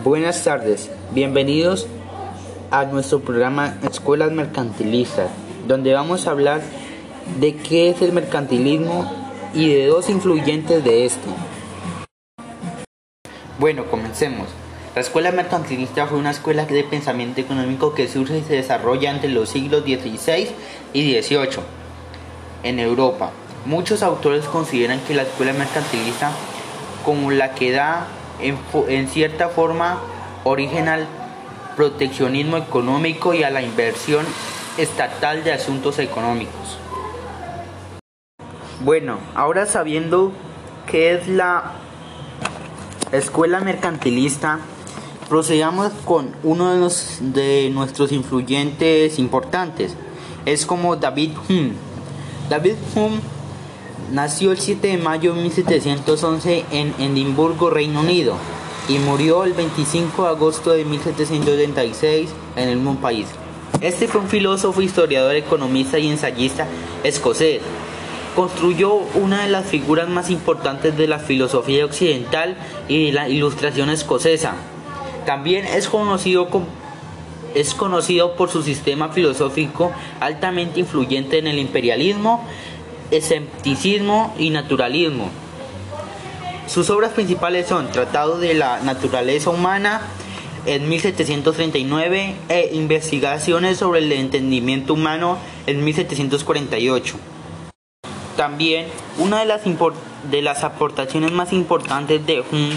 Buenas tardes, bienvenidos a nuestro programa Escuelas Mercantilistas, donde vamos a hablar de qué es el mercantilismo y de dos influyentes de este. Bueno, comencemos. La escuela mercantilista fue una escuela de pensamiento económico que surge y se desarrolla entre los siglos XVI y XVIII en Europa. Muchos autores consideran que la escuela mercantilista como la que da en, cierta forma origen al proteccionismo económico y a la inversión estatal de asuntos económicos. Bueno, ahora sabiendo qué es la escuela mercantilista, procedamos con uno de, de nuestros influyentes importantes. Es como David Hume. David Hume Nació el 7 de mayo de 1711 en Edimburgo, Reino Unido, y murió el 25 de agosto de 1736 en el mismo país. Este fue un filósofo, historiador, economista y ensayista escocés. Construyó una de las figuras más importantes de la filosofía occidental y de la ilustración escocesa. También es conocido, es conocido por su sistema filosófico altamente influyente en el imperialismo escepticismo y naturalismo. Sus obras principales son Tratado de la Naturaleza Humana en 1739 e Investigaciones sobre el Entendimiento Humano en 1748. También una de las, de las aportaciones más importantes de Hume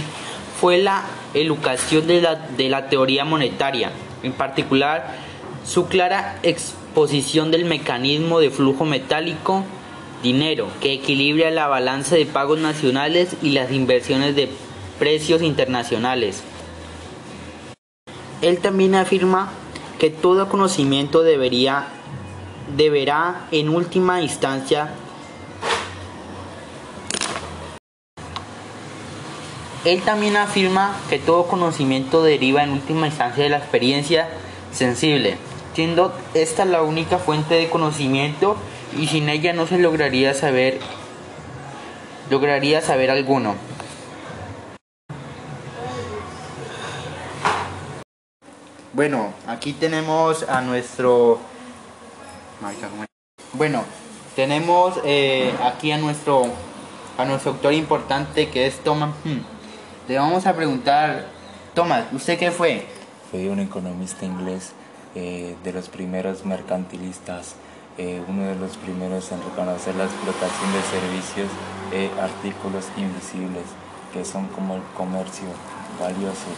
fue la educación de la, de la teoría monetaria, en particular su clara exposición del mecanismo de flujo metálico dinero, que equilibra la balanza de pagos nacionales y las inversiones de precios internacionales. Él también afirma que todo conocimiento debería, deberá en última instancia Él también afirma que todo conocimiento deriva en última instancia de la experiencia sensible, siendo esta la única fuente de conocimiento y sin ella no se lograría saber lograría saber alguno. Bueno, aquí tenemos a nuestro bueno, tenemos eh, aquí a nuestro a nuestro autor importante que es Thomas. Hmm. Le vamos a preguntar, Thomas, ¿usted qué fue? Fui un economista inglés eh, de los primeros mercantilistas eh, uno de los primeros en reconocer la explotación de servicios e artículos invisibles, que son como el comercio valioso,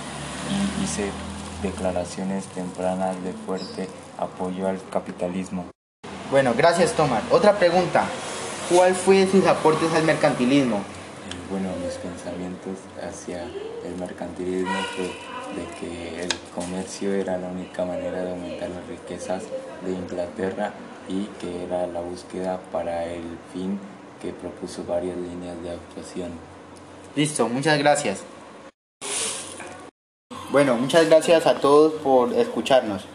y hice declaraciones tempranas de fuerte apoyo al capitalismo. Bueno, gracias Tomás. Otra pregunta, ¿cuál fue sus aportes al mercantilismo? Eh, bueno, mis pensamientos hacia el mercantilismo fue de que el comercio era la única manera de aumentar las riquezas de Inglaterra y que era la búsqueda para el fin que propuso varias líneas de actuación. Listo, muchas gracias. Bueno, muchas gracias a todos por escucharnos.